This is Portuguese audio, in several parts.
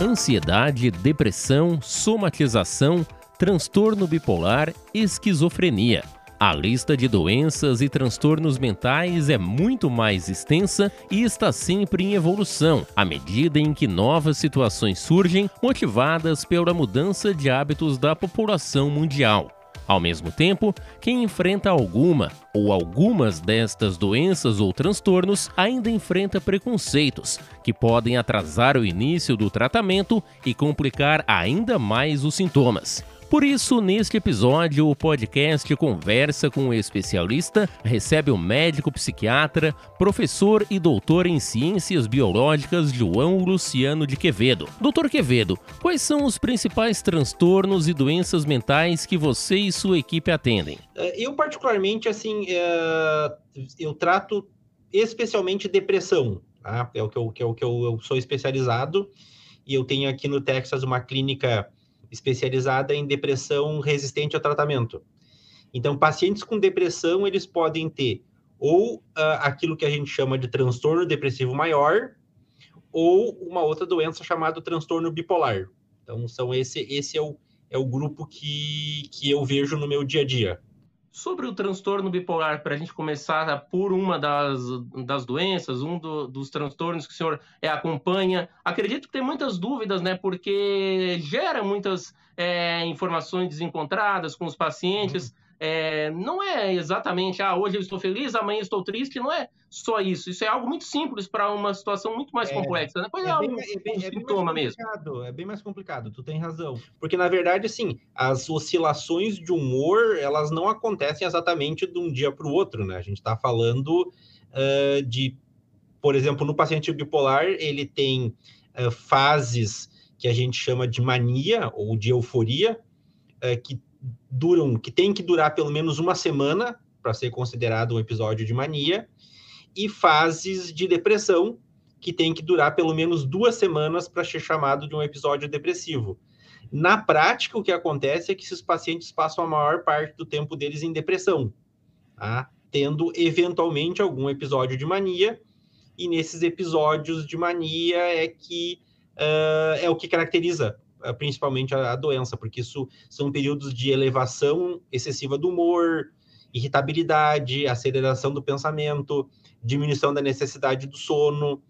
ansiedade, depressão, somatização, transtorno bipolar, esquizofrenia. A lista de doenças e transtornos mentais é muito mais extensa e está sempre em evolução, à medida em que novas situações surgem, motivadas pela mudança de hábitos da população mundial. Ao mesmo tempo, quem enfrenta alguma ou algumas destas doenças ou transtornos ainda enfrenta preconceitos, que podem atrasar o início do tratamento e complicar ainda mais os sintomas. Por isso, neste episódio, o podcast conversa com o especialista, recebe o médico psiquiatra, professor e doutor em ciências biológicas João Luciano de Quevedo. Doutor Quevedo, quais são os principais transtornos e doenças mentais que você e sua equipe atendem? É, eu, particularmente, assim, é, eu trato especialmente depressão, tá? é o que, eu, que, eu, que eu sou especializado, e eu tenho aqui no Texas uma clínica especializada em depressão resistente ao tratamento. Então, pacientes com depressão, eles podem ter ou uh, aquilo que a gente chama de transtorno depressivo maior, ou uma outra doença chamada transtorno bipolar. Então, são esse, esse é, o, é o grupo que, que eu vejo no meu dia a dia. Sobre o transtorno bipolar, para a gente começar por uma das, das doenças, um do, dos transtornos que o senhor é, acompanha, acredito que tem muitas dúvidas, né? Porque gera muitas é, informações desencontradas com os pacientes. Uhum é, não é exatamente, ah, hoje eu estou feliz, amanhã estou triste, não é só isso. Isso é algo muito simples para uma situação muito mais é, complexa. Né? é, é, bem, um, é, bem, um é sintoma mesmo. É bem mais complicado, tu tem razão. Porque, na verdade, assim, as oscilações de humor, elas não acontecem exatamente de um dia para o outro, né? A gente está falando uh, de, por exemplo, no paciente bipolar, ele tem uh, fases que a gente chama de mania ou de euforia, uh, que duram, que tem que durar pelo menos uma semana para ser considerado um episódio de mania, e fases de depressão, que tem que durar pelo menos duas semanas para ser chamado de um episódio depressivo. Na prática, o que acontece é que esses pacientes passam a maior parte do tempo deles em depressão, tá? tendo eventualmente algum episódio de mania, e nesses episódios de mania é que uh, é o que caracteriza principalmente a, a doença, porque isso são períodos de elevação excessiva do humor, irritabilidade, aceleração do pensamento, diminuição da necessidade do sono,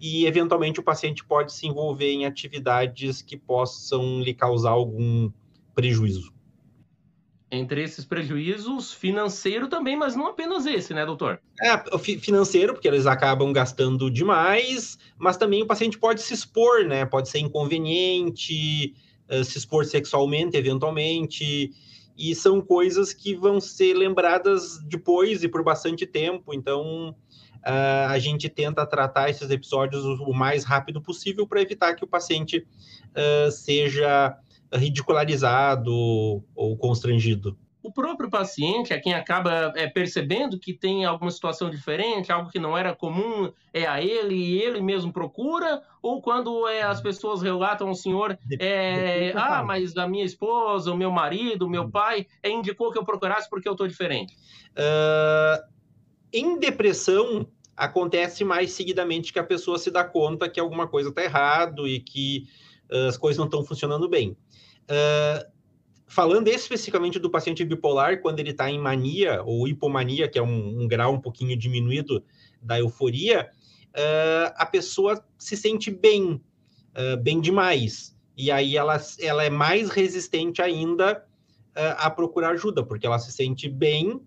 e eventualmente o paciente pode se envolver em atividades que possam lhe causar algum prejuízo entre esses prejuízos, financeiro também, mas não apenas esse, né, doutor? É, financeiro, porque eles acabam gastando demais, mas também o paciente pode se expor, né? Pode ser inconveniente, se expor sexualmente, eventualmente, e são coisas que vão ser lembradas depois e por bastante tempo, então a gente tenta tratar esses episódios o mais rápido possível para evitar que o paciente seja ridicularizado ou constrangido. O próprio paciente é quem acaba é, percebendo que tem alguma situação diferente, algo que não era comum, é a ele e ele mesmo procura, ou quando é, as pessoas relatam ao senhor, é, ah, mas a minha esposa, o meu marido, o meu uhum. pai, é, indicou que eu procurasse porque eu estou diferente? Uh, em depressão, acontece mais seguidamente que a pessoa se dá conta que alguma coisa está errado e que uh, as coisas não estão funcionando bem. Uh, falando especificamente do paciente bipolar, quando ele está em mania ou hipomania, que é um, um, grau um pouquinho diminuído da euforia, uh, a pessoa se sente bem, uh, bem demais. E aí ela, ela é mais resistente ainda a procurar ajuda, porque ela se sente bem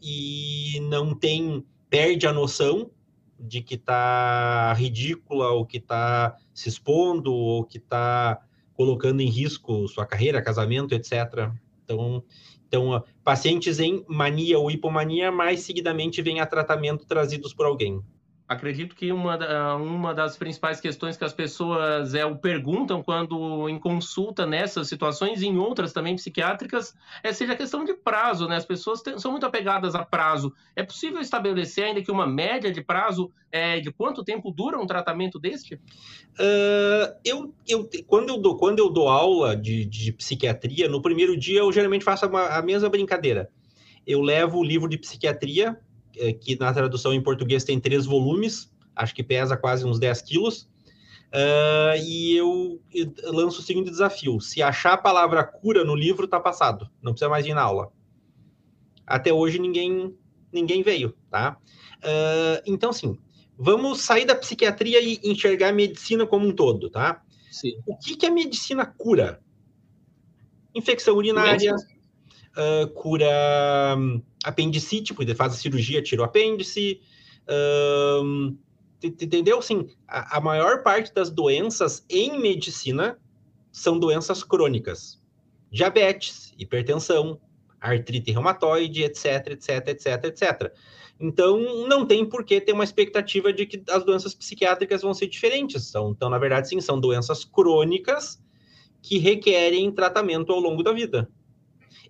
e não tem, perde a noção de que está ridícula, ou que está se expondo, ou que está colocando em risco sua carreira, casamento, etc. Então, então pacientes em mania ou hipomania mais seguidamente vêm a tratamento trazidos por alguém acredito que uma, uma das principais questões que as pessoas é, o perguntam quando em consulta nessas situações e em outras também psiquiátricas é, seja a questão de prazo, né? As pessoas tem, são muito apegadas a prazo. É possível estabelecer ainda que uma média de prazo é, de quanto tempo dura um tratamento deste? Uh, eu, eu, quando, eu dou, quando eu dou aula de, de psiquiatria, no primeiro dia eu geralmente faço a, a mesma brincadeira. Eu levo o livro de psiquiatria é, que na tradução em português tem três volumes, acho que pesa quase uns 10 quilos. Uh, e eu, eu, lanço o seguinte desafio: se achar a palavra cura no livro, tá passado, não precisa mais ir na aula. Até hoje ninguém ninguém veio, tá? Uh, então, assim, vamos sair da psiquiatria e enxergar a medicina como um todo, tá? Sim. O que, que a medicina cura? Infecção urinária, uh, cura um, apendicite, porque faz a cirurgia, tira o apêndice. Um, entendeu? Sim, a, a maior parte das doenças em medicina são doenças crônicas. Diabetes, hipertensão, artrite reumatoide, etc, etc, etc, etc. Então, não tem por que ter uma expectativa de que as doenças psiquiátricas vão ser diferentes. São, então, na verdade, sim, são doenças crônicas que requerem tratamento ao longo da vida.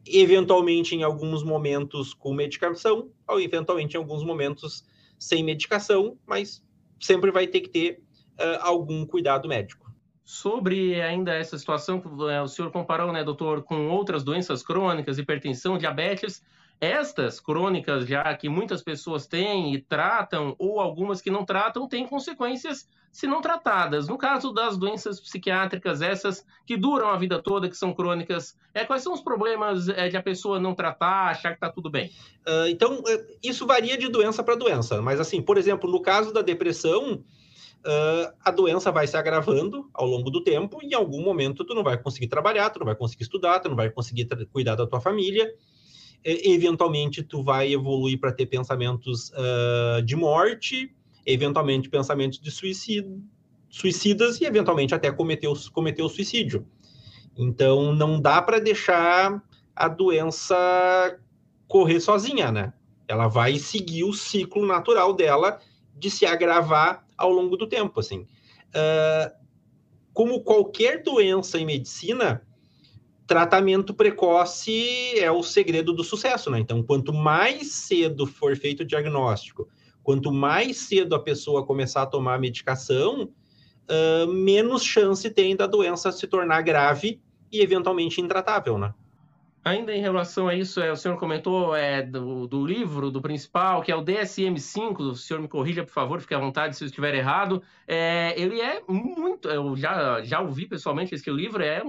Eventualmente, em alguns momentos com medicação, ou eventualmente em alguns momentos sem medicação, mas sempre vai ter que ter uh, algum cuidado médico. Sobre ainda essa situação que o senhor comparou, né, doutor, com outras doenças crônicas, hipertensão, diabetes, estas crônicas já que muitas pessoas têm e tratam, ou algumas que não tratam, têm consequências se não tratadas. No caso das doenças psiquiátricas, essas que duram a vida toda, que são crônicas, é, quais são os problemas é, de a pessoa não tratar, achar que está tudo bem? Uh, então, é, isso varia de doença para doença. Mas, assim, por exemplo, no caso da depressão, uh, a doença vai se agravando ao longo do tempo e em algum momento tu não vai conseguir trabalhar, tu não vai conseguir estudar, tu não vai conseguir cuidar da tua família eventualmente tu vai evoluir para ter pensamentos uh, de morte, eventualmente pensamentos de suicídio, suicidas e eventualmente até cometer o, cometer o suicídio. Então não dá para deixar a doença correr sozinha, né? Ela vai seguir o ciclo natural dela de se agravar ao longo do tempo, assim. Uh, como qualquer doença em medicina, tratamento precoce é o segredo do sucesso, né? Então, quanto mais cedo for feito o diagnóstico, quanto mais cedo a pessoa começar a tomar a medicação, uh, menos chance tem da doença se tornar grave e eventualmente intratável, né? Ainda em relação a isso, é, o senhor comentou é, do, do, livro, do principal, que é o DSM-5, o senhor me corrija, por favor, fique à vontade se eu estiver errado. É, ele é muito, eu já, já ouvi pessoalmente esse livro, é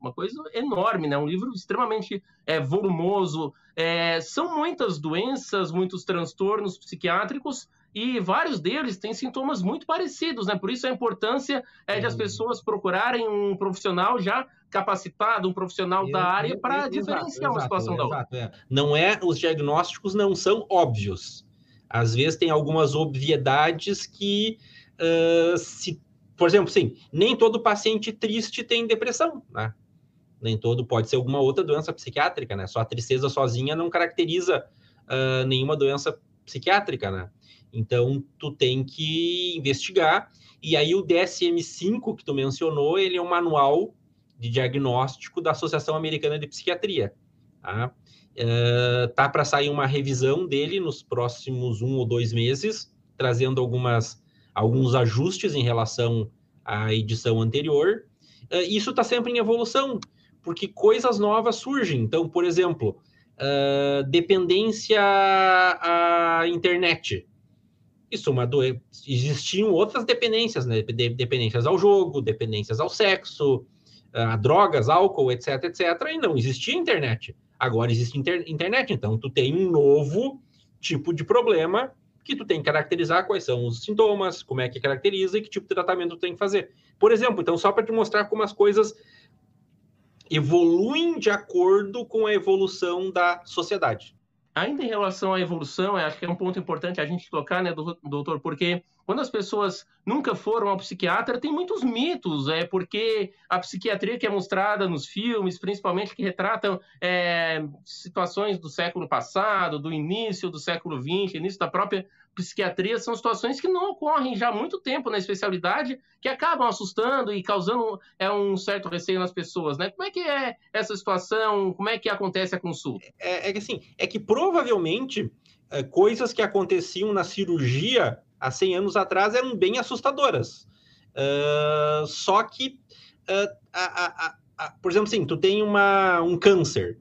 uma coisa enorme, né? um livro extremamente é, volumoso. É, são muitas doenças, muitos transtornos psiquiátricos, e vários deles têm sintomas muito parecidos, né? Por isso a importância é de as pessoas procurarem um profissional já capacitado, um profissional da área para diferenciar uma situação da outra. É. Não é, os diagnósticos não são óbvios. Às vezes tem algumas obviedades que uh, se, por exemplo, sim, nem todo paciente triste tem depressão, né? Nem todo pode ser alguma outra doença psiquiátrica, né? Só a tristeza sozinha não caracteriza uh, nenhuma doença psiquiátrica, né? Então, tu tem que investigar. E aí, o DSM-5 que tu mencionou, ele é um manual de diagnóstico da Associação Americana de Psiquiatria. Tá, uh, tá para sair uma revisão dele nos próximos um ou dois meses, trazendo algumas, alguns ajustes em relação à edição anterior. Uh, isso está sempre em evolução, porque coisas novas surgem. Então, por exemplo, uh, dependência à internet isso uma do... existiam outras dependências, né? Dependências ao jogo, dependências ao sexo, a drogas, álcool, etc, etc, e não existia internet. Agora existe inter... internet, então tu tem um novo tipo de problema que tu tem que caracterizar quais são os sintomas, como é que caracteriza e que tipo de tratamento tu tem que fazer. Por exemplo, então só para te mostrar como as coisas evoluem de acordo com a evolução da sociedade. Ainda em relação à evolução, acho que é um ponto importante a gente tocar, né, doutor, porque quando as pessoas nunca foram ao psiquiatra, tem muitos mitos, é porque a psiquiatria que é mostrada nos filmes, principalmente que retratam é, situações do século passado, do início do século XX, início da própria psiquiatria são situações que não ocorrem já há muito tempo na especialidade, que acabam assustando e causando é, um certo receio nas pessoas, né? Como é que é essa situação? Como é que acontece a consulta? É, é que assim, é que provavelmente é, coisas que aconteciam na cirurgia há 100 anos atrás eram bem assustadoras. Uh, só que, uh, a, a, a, por exemplo, assim, tu tem uma, um câncer.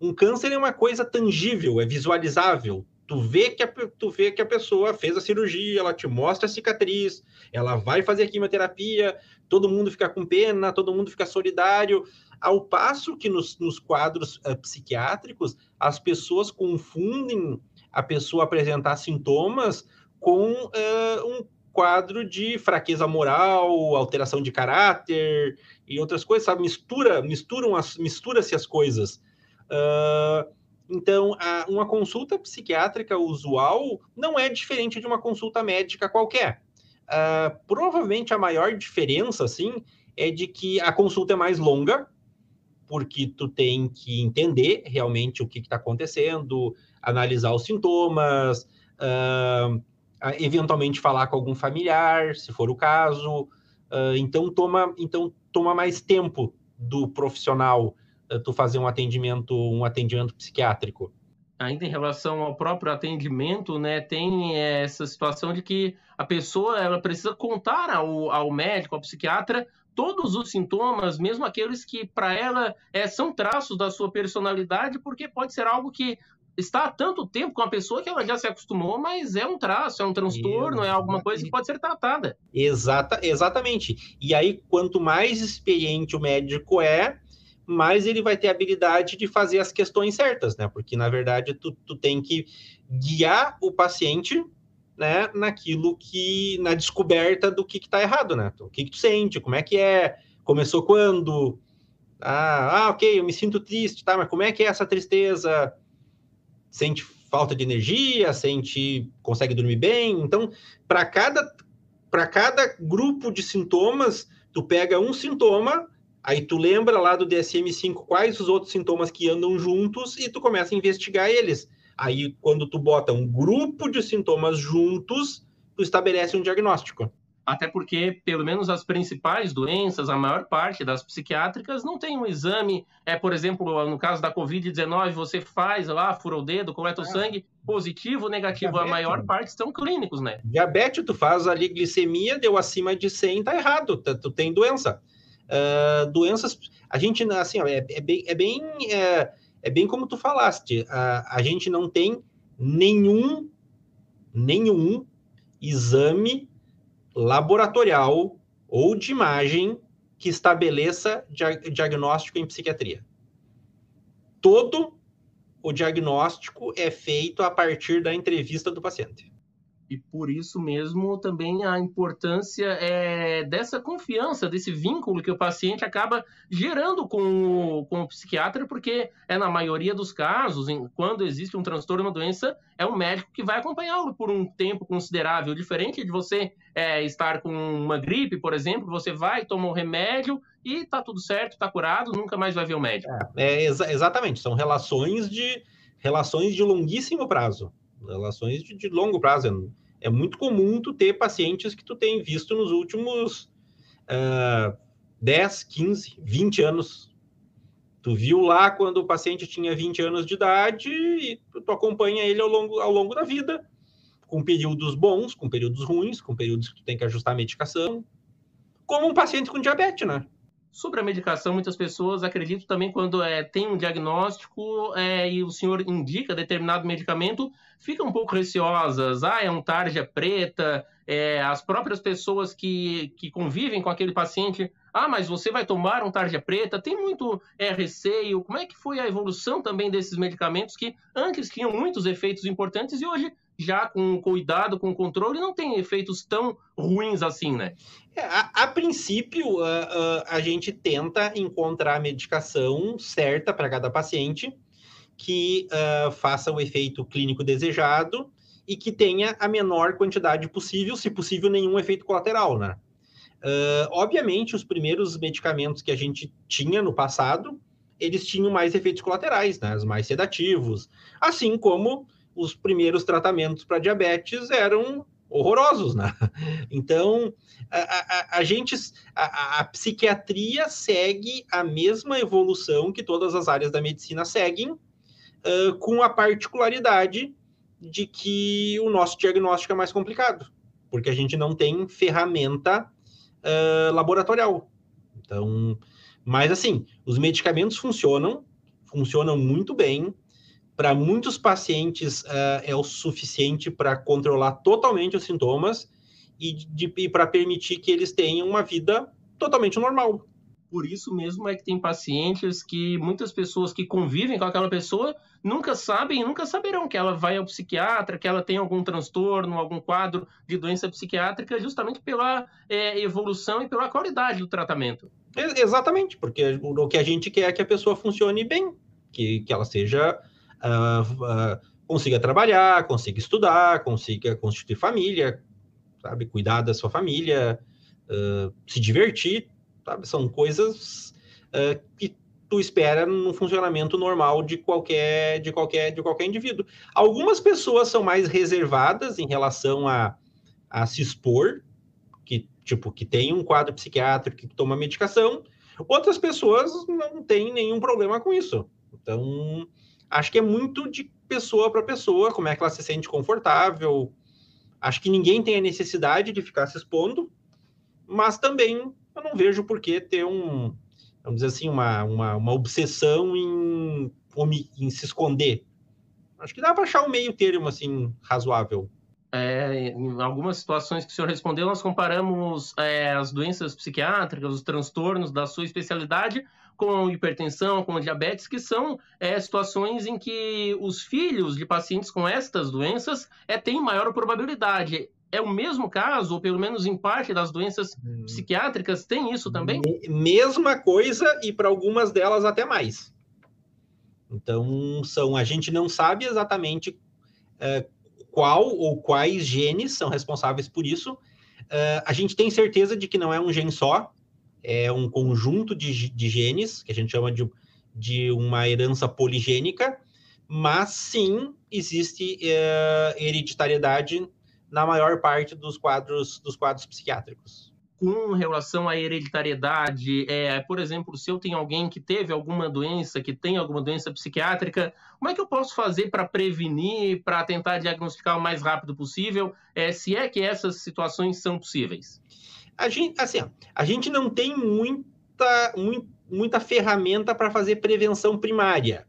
Um câncer é uma coisa tangível, é visualizável Tu vê, que a, tu vê que a pessoa fez a cirurgia, ela te mostra a cicatriz, ela vai fazer a quimioterapia, todo mundo fica com pena, todo mundo fica solidário. Ao passo que nos, nos quadros uh, psiquiátricos, as pessoas confundem a pessoa apresentar sintomas com uh, um quadro de fraqueza moral, alteração de caráter e outras coisas, sabe? Mistura, misturam as, mistura-se as coisas. Uh, então, a, uma consulta psiquiátrica usual não é diferente de uma consulta médica qualquer. Uh, provavelmente a maior diferença, assim, é de que a consulta é mais longa, porque tu tem que entender realmente o que está acontecendo, analisar os sintomas, uh, eventualmente falar com algum familiar, se for o caso. Uh, então toma, então toma mais tempo do profissional eh, tu fazer um atendimento, um atendimento psiquiátrico? Ainda em relação ao próprio atendimento, né, tem essa situação de que a pessoa ela precisa contar ao, ao médico, ao psiquiatra, todos os sintomas, mesmo aqueles que para ela é, são traços da sua personalidade, porque pode ser algo que está há tanto tempo com a pessoa que ela já se acostumou, mas é um traço, é um transtorno, é alguma coisa que pode ser tratada. Exata, exatamente. E aí, quanto mais experiente o médico é, mais ele vai ter habilidade de fazer as questões certas, né? Porque, na verdade, tu, tu tem que guiar o paciente né, naquilo que, na descoberta do que está errado, né? O que, que tu sente, como é que é, começou quando, ah, ah, ok, eu me sinto triste, tá, mas como é que é essa tristeza? Sente falta de energia, sente, consegue dormir bem? Então, para cada, para cada grupo de sintomas, tu pega um sintoma Aí tu lembra lá do DSM-5 quais os outros sintomas que andam juntos e tu começa a investigar eles. Aí, quando tu bota um grupo de sintomas juntos, tu estabelece um diagnóstico. Até porque, pelo menos as principais doenças, a maior parte das psiquiátricas não tem um exame. É, por exemplo, no caso da Covid-19, você faz lá, fura o dedo, coleta o é. sangue, positivo, negativo. Diabetes, a maior parte são clínicos, né? Diabetes, tu faz ali glicemia, deu acima de 100, tá errado, tu tem doença. Uh, doenças, a gente, assim, ó, é, é, bem, é, bem, é, é, bem como tu falaste, a, a gente não tem nenhum, nenhum exame laboratorial ou de imagem que estabeleça diagnóstico em psiquiatria. Todo o diagnóstico é feito a partir da entrevista do paciente. E por isso mesmo também a importância é, dessa confiança, desse vínculo que o paciente acaba gerando com o, com o psiquiatra, porque é na maioria dos casos, em, quando existe um transtorno, uma doença, é o médico que vai acompanhá-lo por um tempo considerável. Diferente de você é, estar com uma gripe, por exemplo, você vai, toma um remédio e tá tudo certo, tá curado, nunca mais vai ver o médico. É, é exa exatamente, são relações de relações de longuíssimo prazo relações de, de longo prazo. É, é, muito comum tu ter pacientes que tu tem visto nos últimos uh, 10, 15, 20 anos. Tu viu lá quando o paciente tinha 20 anos de idade e tu acompanha ele ao longo, ao longo da vida, com períodos bons, com períodos ruins, com períodos que tu tem que ajustar a medicação, como um paciente com diabetes, né? Sobre a medicação, muitas pessoas acreditam também quando é, tem um diagnóstico é, e o senhor indica determinado medicamento, ficam um pouco receosas. Ah, é um tarja preta. É, as próprias pessoas que, que convivem com aquele paciente, ah, mas você vai tomar um tarja preta. Tem muito é, receio. Como é que foi a evolução também desses medicamentos que antes tinham muitos efeitos importantes e hoje já com cuidado, com controle, não tem efeitos tão ruins assim, né? É, a, a, princípio, a, a, gente tenta encontrar a medicação certa para cada paciente que uh, faça o efeito clínico desejado e que tenha a menor quantidade possível, se possível, nenhum efeito colateral, né? Uh, obviamente, os primeiros medicamentos que a gente tinha no passado, eles tinham mais efeitos colaterais, né? Os mais sedativos, assim como os primeiros tratamentos para diabetes eram horrorosos, né? Então, a, a, a gente, a, a, psiquiatria segue a mesma evolução que todas as áreas da medicina seguem, uh, com a particularidade de que o nosso diagnóstico é mais complicado, porque a gente não tem ferramenta uh, laboratorial. Então, mas assim, os medicamentos funcionam, funcionam muito bem, para muitos pacientes uh, é o suficiente para controlar totalmente os sintomas e, e para permitir que eles tenham uma vida totalmente normal. Por isso mesmo é que tem pacientes que muitas pessoas que convivem com aquela pessoa nunca sabem, nunca saberão que ela vai ao psiquiatra, que ela tem algum transtorno, algum quadro de doença psiquiátrica, justamente pela é, evolução e pela qualidade do tratamento. Exatamente, porque o que a gente quer é que a pessoa funcione bem, que, que ela seja. Uh, uh, consiga trabalhar, consiga estudar, consiga constituir família, sabe? Cuidar da sua família, uh, se divertir, sabe? São coisas que tu espera no funcionamento normal de qualquer de qualquer de qualquer indivíduo. Algumas pessoas são mais reservadas em relação a, a se expor, que tipo que tem um quadro psiquiátrico que toma medicação. Outras pessoas não têm nenhum problema com isso. Então, acho que é muito de pessoa para pessoa, como é que ela se sente confortável. Acho que ninguém tem a necessidade de ficar se expondo, mas também eu não vejo por que ter um, vamos dizer assim, uma, uma, uma obsessão em, em se esconder. Acho que dá para achar um meio termo, assim, razoável. É, em algumas situações que o senhor respondeu, nós comparamos é, as doenças psiquiátricas, os transtornos da sua especialidade com hipertensão, com diabetes, que são é, situações em que os filhos de pacientes com estas doenças é, têm maior probabilidade é o mesmo caso, ou pelo menos em parte das doenças hum. psiquiátricas, tem isso também? Mesma coisa e para algumas delas até mais. Então, são, a gente não sabe exatamente uh, qual ou quais genes são responsáveis por isso. Uh, a gente tem certeza de que não é um gene só, é um conjunto de, de genes, que a gente chama de, de uma herança poligênica, mas sim existe uh, hereditariedade na maior parte dos quadros dos quadros psiquiátricos. Com relação à hereditariedade, é, por exemplo, se eu tenho alguém que teve alguma doença, que tem alguma doença psiquiátrica, como é que eu posso fazer para prevenir, para tentar diagnosticar o mais rápido possível, é, se é que essas situações são possíveis? A gente, assim, a gente não tem muita, muita ferramenta para fazer prevenção primária,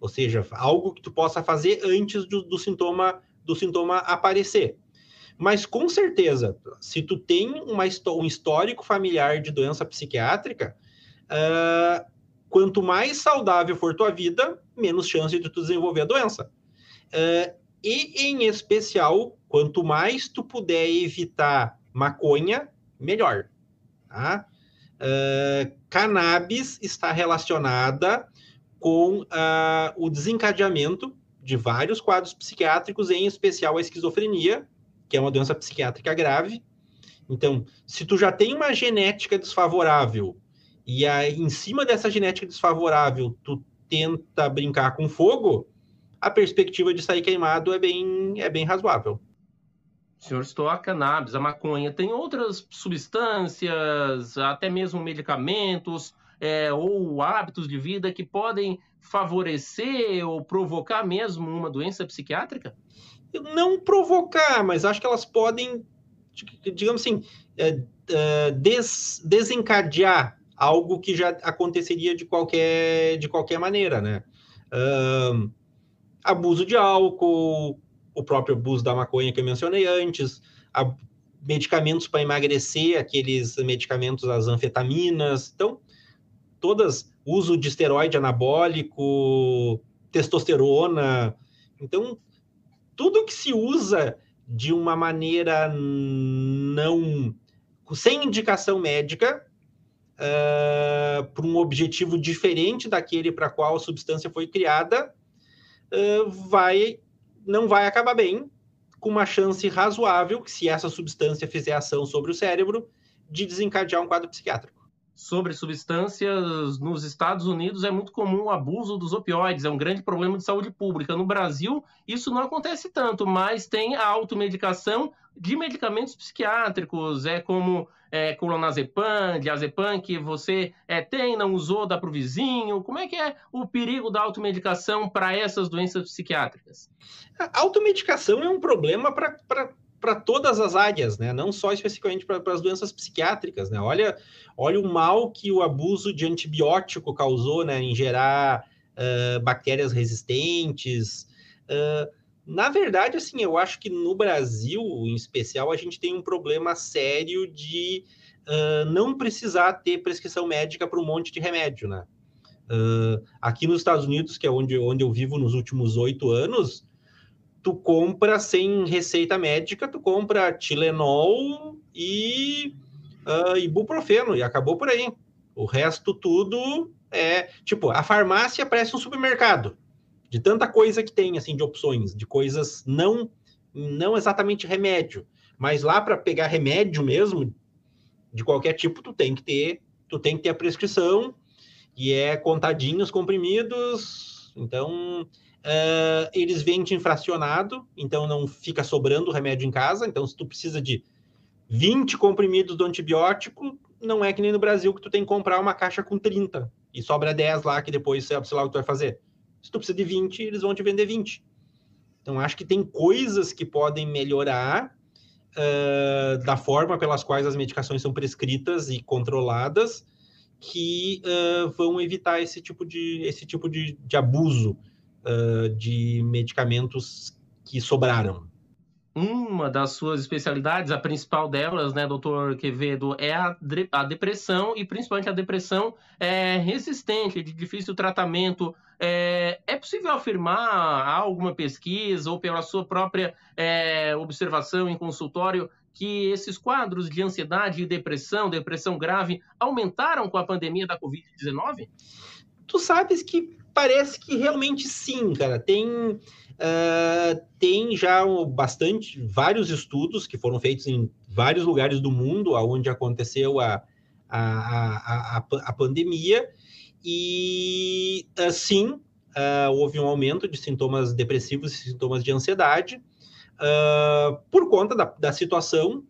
ou seja, algo que tu possa fazer antes do, do sintoma do sintoma aparecer. Mas com certeza, se tu tem uma, um histórico familiar de doença psiquiátrica, uh, quanto mais saudável for tua vida, menos chance de tu desenvolver a doença. Uh, e, em especial, quanto mais tu puder evitar maconha, melhor. Tá? Uh, cannabis está relacionada com uh, o desencadeamento de vários quadros psiquiátricos, em especial a esquizofrenia, que é uma doença psiquiátrica grave. Então, se tu já tem uma genética desfavorável e aí, em cima dessa genética desfavorável, tu tenta brincar com fogo, a perspectiva de sair queimado é bem, é bem razoável. Senhor citou a cannabis, a maconha. Tem outras substâncias, até mesmo medicamentos é, ou hábitos de vida que podem favorecer ou provocar mesmo uma doença psiquiátrica? não provocar, mas acho que elas podem, digamos assim, é, é, des, desencadear algo que já aconteceria de qualquer, de qualquer maneira, né? Um, abuso de álcool, o próprio abuso da maconha que eu mencionei antes, a, medicamentos para emagrecer, aqueles medicamentos, as anfetaminas, então, todas, uso de esteroide anabólico, testosterona, então, tudo que se usa de uma maneira não sem indicação médica uh, para um objetivo diferente daquele para qual a substância foi criada uh, vai não vai acabar bem com uma chance razoável se essa substância fizer ação sobre o cérebro de desencadear um quadro psiquiátrico sobre substâncias nos Estados Unidos é muito comum o abuso dos opioides, é um grande problema de saúde pública. No Brasil, isso não acontece tanto, mas tem a automedicação de medicamentos psiquiátricos, é como é, clonazepam, diazepam, que você é, tem, não usou, dá para o vizinho. Como é que é o perigo da automedicação para essas doenças psiquiátricas? A automedicação é um problema para para todas as áreas, né? Não só especificamente para as doenças psiquiátricas, né? Olha, olha o mal que o abuso de antibiótico causou, né? Em gerar uh, bactérias resistentes. Uh, na verdade, assim, eu acho que no Brasil, em especial, a gente tem um problema sério de uh, não precisar ter prescrição médica para um monte de remédio, né? aqui nos Estados Unidos, que é onde, onde eu vivo nos últimos oito anos, tu compra sem receita médica, tu compra Tilenol e uh, ibuprofeno, e acabou por aí. O resto tudo é, tipo, a farmácia parece um supermercado, de tanta coisa que tem, assim, de opções, de coisas não, não exatamente remédio, mas lá para pegar remédio mesmo, de qualquer tipo, tu tem que ter, tu tem que ter a prescrição, e é contadinho os comprimidos, então uh, eles vendem infracionado, então não fica sobrando remédio em casa, então se tu precisa de 20 comprimidos do antibiótico, não é que nem no Brasil que tu tem que comprar uma caixa com 30 e sobra 10 lá que depois sei lá o que tu vai fazer. Se tu precisa de 20, eles vão te vender 20. Então, acho que tem coisas que podem melhorar uh, da forma pelas quais as medicações são prescritas e controladas que uh, vão evitar esse tipo de, esse tipo de, de abuso uh, de medicamentos que sobraram uma das suas especialidades, a principal delas, né, doutor Quevedo, é a, a depressão e principalmente a depressão é, resistente, de difícil tratamento. É, é possível afirmar alguma pesquisa ou pela sua própria é, observação em consultório que esses quadros de ansiedade e depressão, depressão grave, aumentaram com a pandemia da Covid-19? Tu sabes que parece que realmente sim, cara. Tem Uh, tem já bastante, vários estudos que foram feitos em vários lugares do mundo onde aconteceu a, a, a, a, a pandemia, e uh, sim, uh, houve um aumento de sintomas depressivos e sintomas de ansiedade, por conta da, da situação.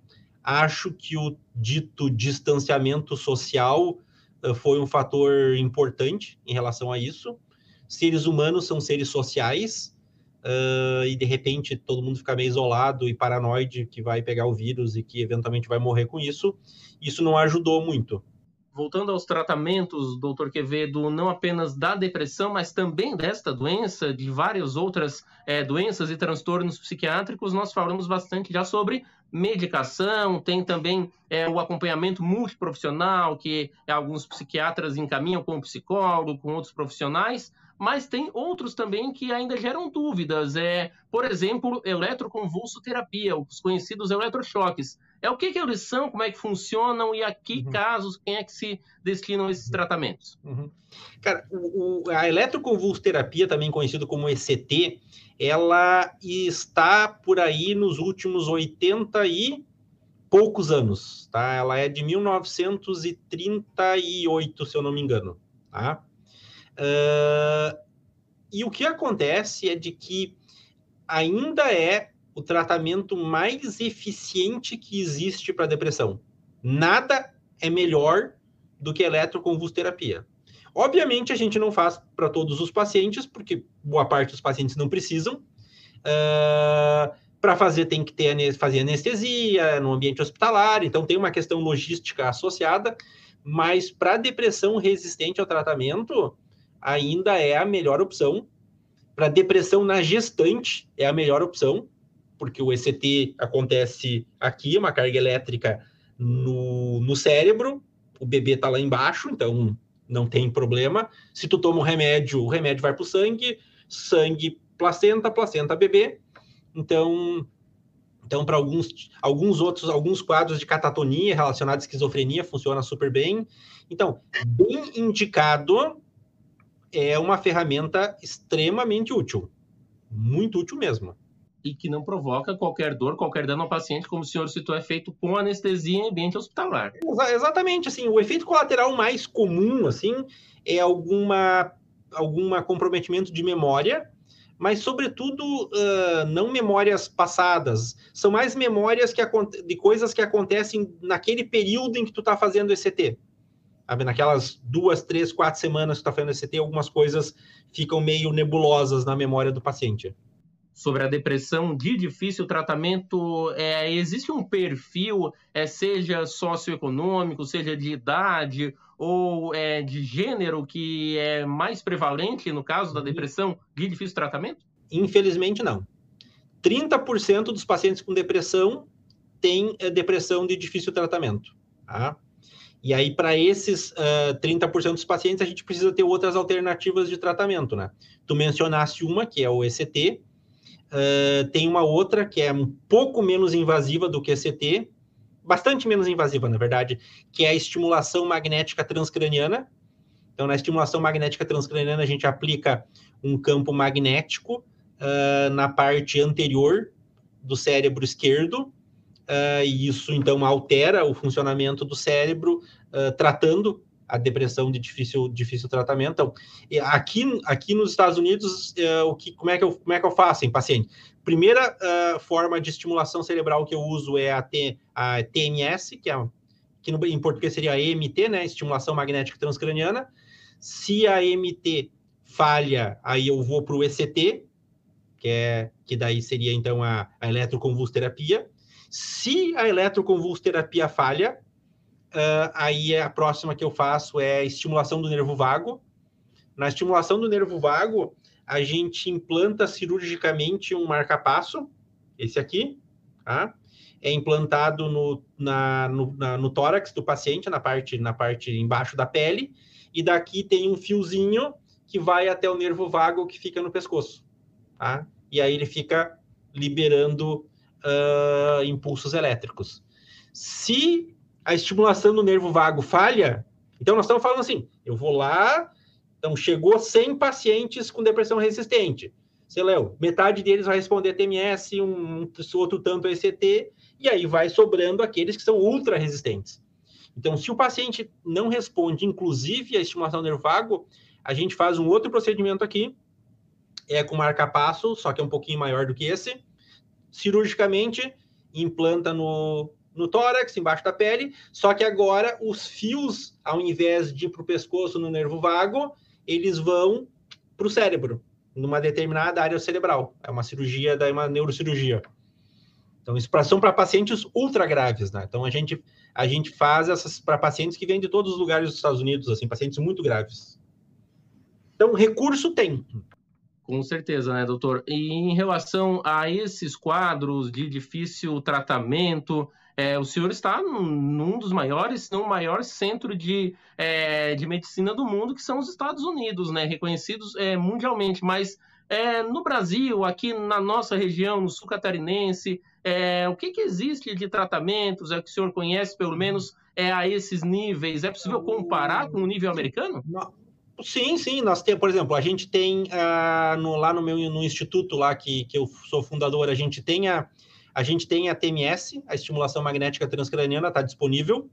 Acho que o dito distanciamento social foi um fator importante em relação a isso. Seres humanos são seres sociais, uh, e de repente todo mundo fica meio isolado e paranoide que vai pegar o vírus e que eventualmente vai morrer com isso, isso não ajudou muito. Voltando aos tratamentos, doutor Quevedo, não apenas da depressão, mas também desta doença, de várias outras é, doenças e transtornos psiquiátricos, nós falamos bastante já sobre medicação, tem também é, o acompanhamento multiprofissional, que alguns psiquiatras encaminham com o psicólogo, com outros profissionais, mas tem outros também que ainda geram dúvidas. É, por exemplo, eletroconvulsoterapia, os conhecidos eletrochoques. É o que, que eles são, como é que funcionam e a que uhum. casos, quem é que se destinam esses tratamentos? Uhum. Cara, o, o, a eletroconvulsoterapia, também conhecido como ECT, ela está por aí nos últimos 80 e poucos anos, tá? Ela é de 1938, se eu não me engano, tá? Uh, e o que acontece é de que ainda é o tratamento mais eficiente que existe para depressão. Nada é melhor do que eletroconvulsoterapia. Obviamente, a gente não faz para todos os pacientes, porque boa parte dos pacientes não precisam. Uh, para fazer, tem que ter fazer anestesia no ambiente hospitalar, então tem uma questão logística associada, mas para depressão resistente ao tratamento, ainda é a melhor opção. Para depressão na gestante, é a melhor opção, porque o ECT acontece aqui, uma carga elétrica no, no cérebro, o bebê está lá embaixo, então não tem problema. Se tu toma um remédio, o remédio vai para o sangue, sangue, placenta, placenta, bebê. Então, então para alguns, alguns outros, alguns quadros de catatonia relacionados à esquizofrenia funciona super bem. Então, bem indicado é uma ferramenta extremamente útil. Muito útil mesmo. E que não provoca qualquer dor, qualquer dano ao paciente, como o senhor citou, é feito com anestesia em ambiente hospitalar. Exatamente, assim, o efeito colateral mais comum, assim, é alguma, alguma comprometimento de memória, mas sobretudo uh, não memórias passadas, são mais memórias que, de coisas que acontecem naquele período em que tu está fazendo ECT sabe? Naquelas duas, três, quatro semanas que está fazendo ECT, algumas coisas ficam meio nebulosas na memória do paciente. sobre a depressão de difícil tratamento, é, existe um perfil, é, seja socioeconômico, seja de idade ou é, de gênero, que é mais prevalente no caso da depressão de difícil tratamento? Infelizmente, não. 30% dos pacientes com depressão têm é, depressão de difícil tratamento. Tá? E aí, para esses uh, 30% dos pacientes, a gente precisa ter outras alternativas de tratamento, né? Tu mencionaste uma, que é o ECT, Uh, tem uma outra que é um pouco menos invasiva do que a CT, bastante menos invasiva, na verdade, que é a estimulação magnética transcraniana. Então, na estimulação magnética transcraniana, a gente aplica um campo magnético uh, na parte anterior do cérebro esquerdo, uh, e isso então altera o funcionamento do cérebro, tratando a depressão de difícil, difícil tratamento. Então, aqui, aqui nos Estados Unidos, é, o que, como, é que eu, como é que eu faço em paciente? Primeira uh, forma de estimulação cerebral que eu uso é a, T, a TMS, que, é, que no, em português seria a EMT, né? Estimulação magnética transcraniana. Se a EMT falha, aí eu vou para o ECT, que, é, que daí seria então a, a eletroconvulsoterapia. Se a eletroconvulsoterapia falha, Uh, aí a próxima que eu faço é estimulação do nervo vago. Na estimulação do nervo vago, a gente implanta cirurgicamente um marcapasso, esse aqui, tá? É implantado no, na, no, na, no tórax do paciente, na parte, na parte embaixo da pele, e daqui tem um fiozinho que vai até o nervo vago que fica no pescoço, tá? E aí ele fica liberando uh, impulsos elétricos. Se a estimulação do nervo vago falha, então nós estamos falando assim, eu vou lá, então chegou 100 pacientes com depressão resistente. Você leu, metade deles vai responder TMS, um outro tanto ECT, e aí vai sobrando aqueles que são ultra resistentes. Então, se o paciente não responde, inclusive a estimulação do nervo vago, a gente faz um outro procedimento aqui, é com marca-passo, só que é um pouquinho maior do que esse. Cirurgicamente, implanta no, no tórax, embaixo da pele, só que agora os fios, ao invés de ir para o pescoço no nervo vago, eles vão para o cérebro, numa determinada área cerebral. É uma cirurgia, daí uma neurocirurgia. Então, isso são para pacientes ultra graves, né? Então, a gente, a gente faz essas para pacientes que vêm de todos os lugares dos Estados Unidos, assim, pacientes muito graves. Então, recurso tem. Com certeza, né, doutor? E em relação a esses quadros de difícil tratamento, é, o senhor está num, dos maiores, se não maior centro de, é, de medicina do mundo, que são os Estados Unidos, né? Reconhecidos é, mundialmente. Mas é, no Brasil, aqui na nossa região, no sul catarinense, é, o que, que, existe de tratamentos? É que o senhor conhece, pelo menos, é, a esses níveis? É possível comparar com o nível americano? Sim, sim, nós temos, por exemplo, a gente tem uh, no, lá no meu no instituto lá que, que eu sou fundador, a gente tem a, a gente tem a TMS, a estimulação magnética transcraniana, está disponível.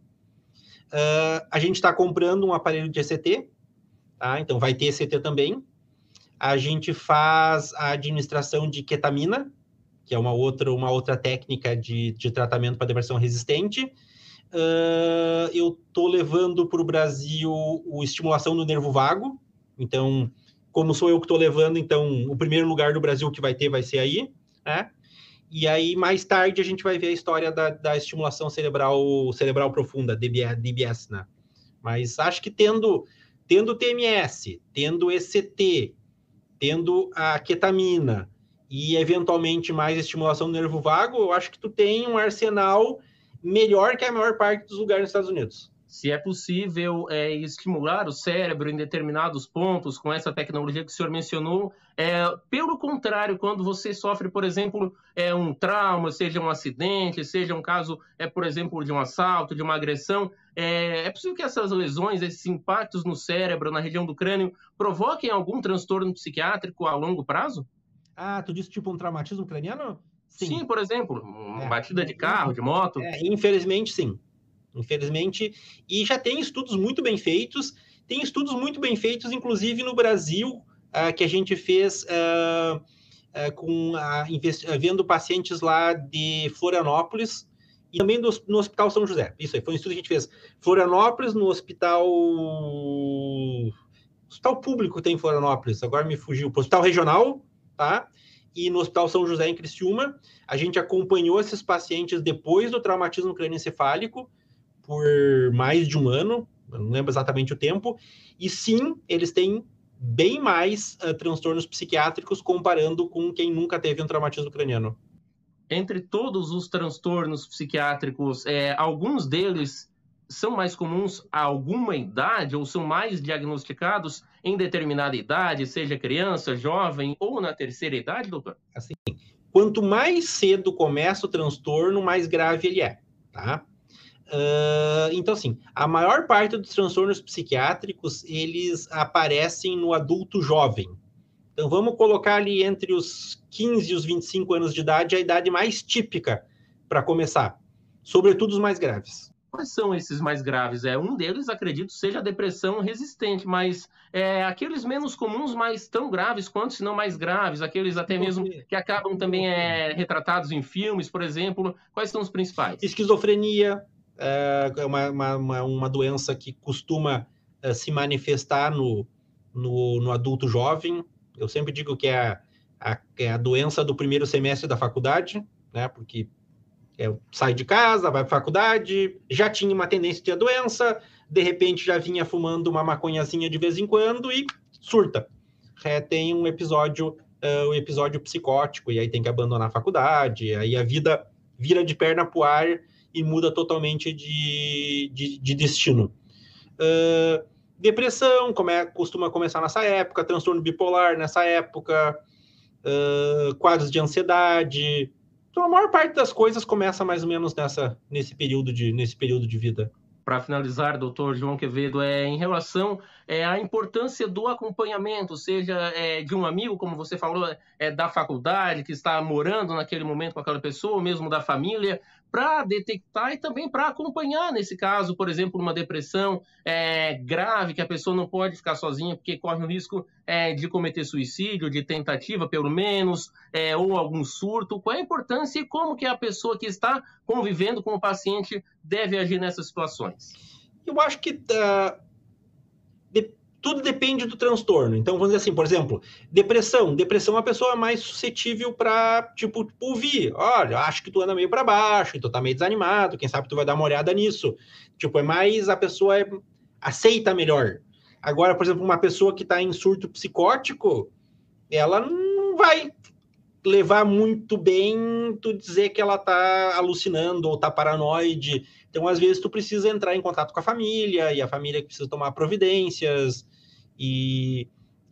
Uh, a gente está comprando um aparelho de ECT, tá? Então vai ter ECT também. A gente faz a administração de ketamina, que é uma outra, uma outra técnica de, de tratamento para depressão resistente. Uh, eu estou levando para o Brasil o estimulação do nervo vago. Então, como sou eu que estou levando, então o primeiro lugar do Brasil que vai ter vai ser aí, né? E aí, mais tarde, a gente vai ver a história da, da estimulação cerebral, cerebral profunda, DBS, DBS, né? Mas acho que tendo, tendo TMS, tendo ECT, tendo a ketamina e, eventualmente, mais estimulação do nervo vago, eu acho que tu tem um arsenal melhor que a maior parte dos lugares nos Estados Unidos se é possível é, estimular o cérebro em determinados pontos com essa tecnologia que o senhor mencionou. É, pelo contrário, quando você sofre, por exemplo, é, um trauma, seja um acidente, seja um caso, é, por exemplo, de um assalto, de uma agressão, é, é possível que essas lesões, esses impactos no cérebro, na região do crânio, provoquem algum transtorno psiquiátrico a longo prazo? Ah, tu disse tipo um traumatismo craniano? Sim, sim por exemplo, uma é. batida de carro, de moto. É, infelizmente, sim infelizmente. E já tem estudos muito bem feitos, tem estudos muito bem feitos, inclusive no Brasil, uh, que a gente fez uh, uh, com a, vendo pacientes lá de Florianópolis e também do, no Hospital São José. Isso aí, foi um estudo que a gente fez. Florianópolis, no hospital. Hospital público tem em Florianópolis, agora me fugiu. Hospital regional, tá? E no Hospital São José em Criciúma. A gente acompanhou esses pacientes depois do traumatismo crânioencefálico por mais de um ano, não lembro exatamente o tempo, e sim, eles têm bem mais uh, transtornos psiquiátricos comparando com quem nunca teve um traumatismo craniano. Entre todos os transtornos psiquiátricos, é, alguns deles são mais comuns a alguma idade ou são mais diagnosticados em determinada idade, seja criança, jovem ou na terceira idade, doutor? Assim, quanto mais cedo começa o transtorno, mais grave ele é, tá? Uh, então, assim, a maior parte dos transtornos psiquiátricos, eles aparecem no adulto jovem. Então, vamos colocar ali entre os 15 e os 25 anos de idade, a idade mais típica para começar, sobretudo os mais graves. Quais são esses mais graves? É um deles, acredito, seja a depressão resistente, mas é, aqueles menos comuns, mas tão graves quanto, se não mais graves, aqueles até mesmo que acabam também é, retratados em filmes, por exemplo, quais são os principais? Esquizofrenia é, é uma, uma, uma doença que costuma é, se manifestar no, no, no, adulto jovem. Eu sempre digo que é a, a, é a doença do primeiro semestre da faculdade, né? Porque é, sai de casa, vai para faculdade, já tinha uma tendência de ter doença, de repente já vinha fumando uma maconhazinha de vez em quando e surta. É, tem um episódio, uh, um episódio psicótico, e aí tem que abandonar a faculdade, aí a vida vira de perna pro ar e muda totalmente de, de, de destino. Uh, depressão come, costuma começar nessa época, transtorno bipolar nessa época, uh, quadros de ansiedade, então a maior parte das coisas começa mais ou menos nessa, nesse, período de, nesse período de vida. Para finalizar, doutor João Quevedo, é em relação é, à importância do acompanhamento, seja é, de um amigo, como você falou, é, da faculdade, que está morando naquele momento com aquela pessoa, ou mesmo da família, para detectar e também para acompanhar, nesse caso, por exemplo, uma depressão é, grave, que a pessoa não pode ficar sozinha porque corre o risco é, de cometer suicídio, de tentativa, pelo menos, é, ou algum surto. Qual é a importância e como que a pessoa que está convivendo com o paciente deve agir nessas situações? Eu acho que uh, tudo depende do transtorno. Então, vamos dizer assim, por exemplo, depressão. Depressão é uma pessoa mais suscetível para, tipo, ouvir. Olha, acho que tu anda meio para baixo, tu tá meio desanimado, quem sabe tu vai dar uma olhada nisso. Tipo, é mais a pessoa é, aceita melhor. Agora, por exemplo, uma pessoa que está em surto psicótico, ela não vai levar muito bem tu dizer que ela tá alucinando ou tá paranoide. Então, às vezes, tu precisa entrar em contato com a família, e a família precisa tomar providências, e,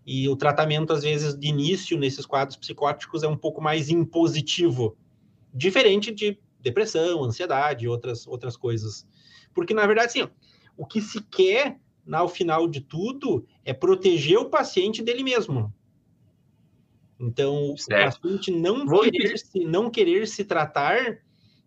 e o tratamento, às vezes, de início nesses quadros psicóticos é um pouco mais impositivo, diferente de depressão, ansiedade outras, outras coisas. Porque, na verdade, assim, o que se quer, ao final de tudo, é proteger o paciente dele mesmo. Então, certo. o paciente não querer, se, não querer se tratar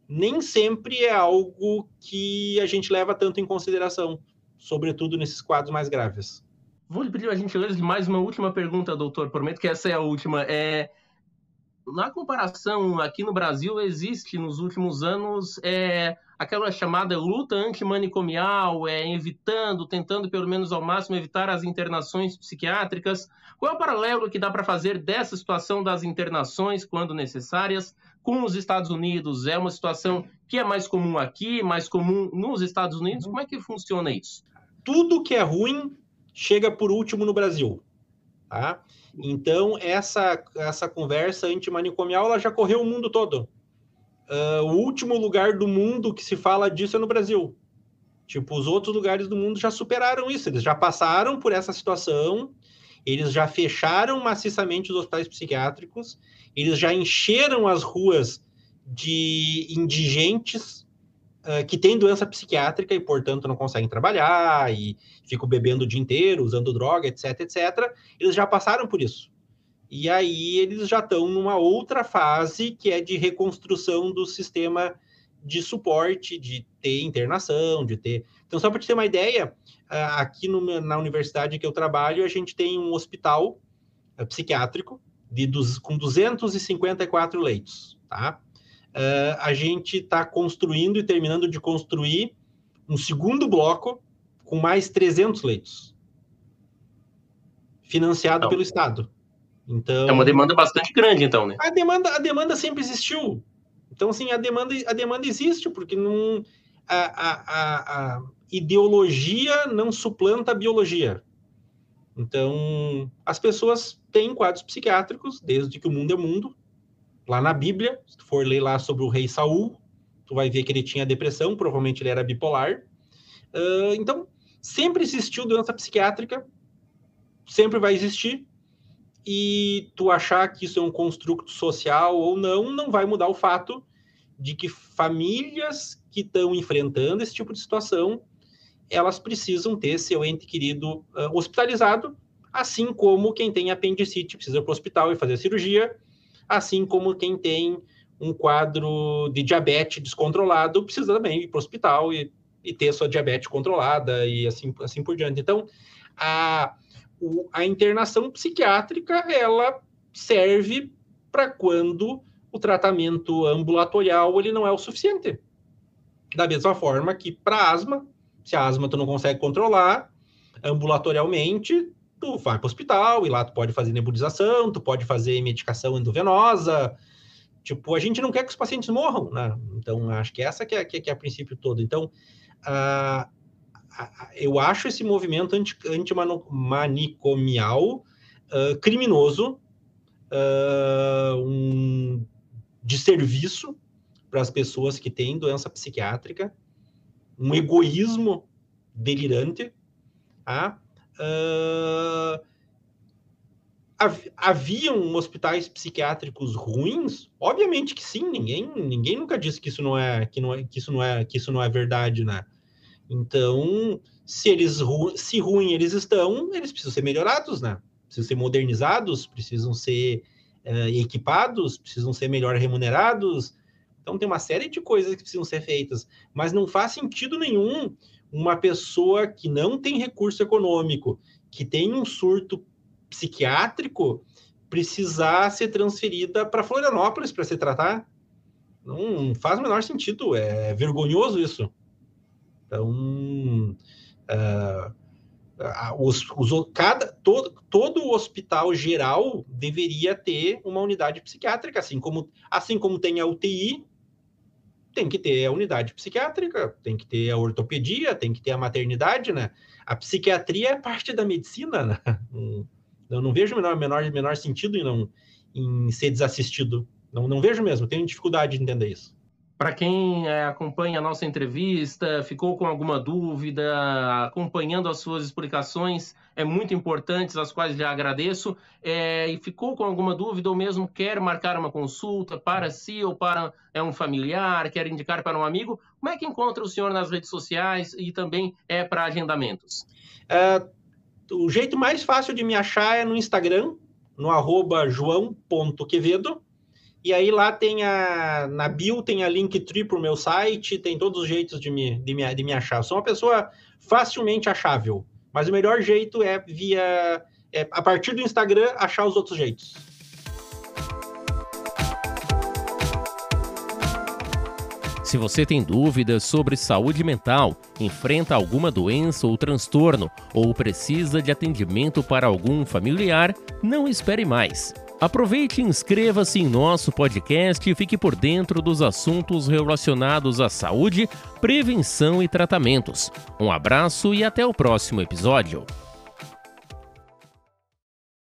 nem sempre é algo que a gente leva tanto em consideração, sobretudo nesses quadros mais graves. Vou lhe pedir a gentileza de mais uma última pergunta, doutor. Prometo que essa é a última. É, na comparação, aqui no Brasil existe nos últimos anos é, aquela chamada luta antimanicomial, é, evitando, tentando pelo menos ao máximo evitar as internações psiquiátricas. Qual é o paralelo que dá para fazer dessa situação das internações, quando necessárias, com os Estados Unidos? É uma situação que é mais comum aqui, mais comum nos Estados Unidos? Como é que funciona isso? Tudo que é ruim chega por último no Brasil. Tá? Então, essa, essa conversa antimanicomial ela já correu o mundo todo. Uh, o último lugar do mundo que se fala disso é no Brasil. Tipo, os outros lugares do mundo já superaram isso, eles já passaram por essa situação, eles já fecharam maciçamente os hospitais psiquiátricos, eles já encheram as ruas de indigentes uh, que têm doença psiquiátrica e, portanto, não conseguem trabalhar e ficam bebendo o dia inteiro, usando droga, etc, etc. Eles já passaram por isso. E aí eles já estão numa outra fase que é de reconstrução do sistema de suporte, de ter internação, de ter. Então, só para te ter uma ideia, aqui no, na universidade que eu trabalho, a gente tem um hospital psiquiátrico de, com 254 leitos, tá? Uh, a gente está construindo e terminando de construir um segundo bloco com mais 300 leitos, financiado pelo Estado. Então, é uma demanda bastante grande, então, né? A demanda, a demanda sempre existiu. Então, assim, a demanda, a demanda existe, porque não, a, a, a ideologia não suplanta a biologia. Então, as pessoas têm quadros psiquiátricos desde que o mundo é mundo. Lá na Bíblia, se tu for ler lá sobre o rei Saul, tu vai ver que ele tinha depressão, provavelmente ele era bipolar. Uh, então, sempre existiu doença psiquiátrica, sempre vai existir. E tu achar que isso é um construto social ou não, não vai mudar o fato de que famílias que estão enfrentando esse tipo de situação, elas precisam ter seu ente querido uh, hospitalizado, assim como quem tem apendicite precisa ir para o hospital e fazer cirurgia, assim como quem tem um quadro de diabetes descontrolado precisa também ir para o hospital e, e ter sua diabetes controlada e assim, assim por diante. Então, a o, a internação psiquiátrica ela serve para quando o tratamento ambulatorial ele não é o suficiente. Da mesma forma que para asma, se a asma tu não consegue controlar ambulatorialmente, tu vai para o hospital e lá tu pode fazer nebulização, tu pode fazer medicação endovenosa. Tipo, a gente não quer que os pacientes morram, né? Então, acho que essa que é, que é, que é a princípio todo. Então, eu acho esse movimento anti, antimanicomial uh, criminoso, uh, um de serviço para as pessoas que têm doença psiquiátrica, um egoísmo delirante. Tá? Uh, haviam hospitais psiquiátricos ruins? Obviamente que sim, ninguém, ninguém nunca disse que isso não é que não é que isso não é que isso não é verdade, né? Então, se eles se ruim eles estão, eles precisam ser melhorados, né? Precisam ser modernizados, precisam ser uh, equipados, precisam ser melhor remunerados. Então tem uma série de coisas que precisam ser feitas, mas não faz sentido nenhum uma pessoa que não tem recurso econômico, que tem um surto psiquiátrico, precisar ser transferida para Florianópolis para se tratar. Não faz o menor sentido, é vergonhoso isso. Então, uh, os, os, cada, todo, todo hospital geral deveria ter uma unidade psiquiátrica, assim como, assim como tem a UTI, tem que ter a unidade psiquiátrica, tem que ter a ortopedia, tem que ter a maternidade, né? A psiquiatria é parte da medicina, né? Eu não vejo menor, menor, menor sentido em, não, em ser desassistido. Não, não vejo mesmo, tenho dificuldade de entender isso. Para quem é, acompanha a nossa entrevista, ficou com alguma dúvida, acompanhando as suas explicações, é muito importantes, as quais já agradeço, é, e ficou com alguma dúvida ou mesmo quer marcar uma consulta para si ou para é, um familiar, quer indicar para um amigo, como é que encontra o senhor nas redes sociais e também é para agendamentos? É, o jeito mais fácil de me achar é no Instagram, no arroba joão.quevedo, e aí lá tem a. Na bio tem a Linktree para o meu site, tem todos os jeitos de me, de me, de me achar. Sou uma pessoa facilmente achável. Mas o melhor jeito é via. É, a partir do Instagram, achar os outros jeitos. Se você tem dúvidas sobre saúde mental, enfrenta alguma doença ou transtorno, ou precisa de atendimento para algum familiar, não espere mais. Aproveite e inscreva-se em nosso podcast e fique por dentro dos assuntos relacionados à saúde, prevenção e tratamentos. Um abraço e até o próximo episódio.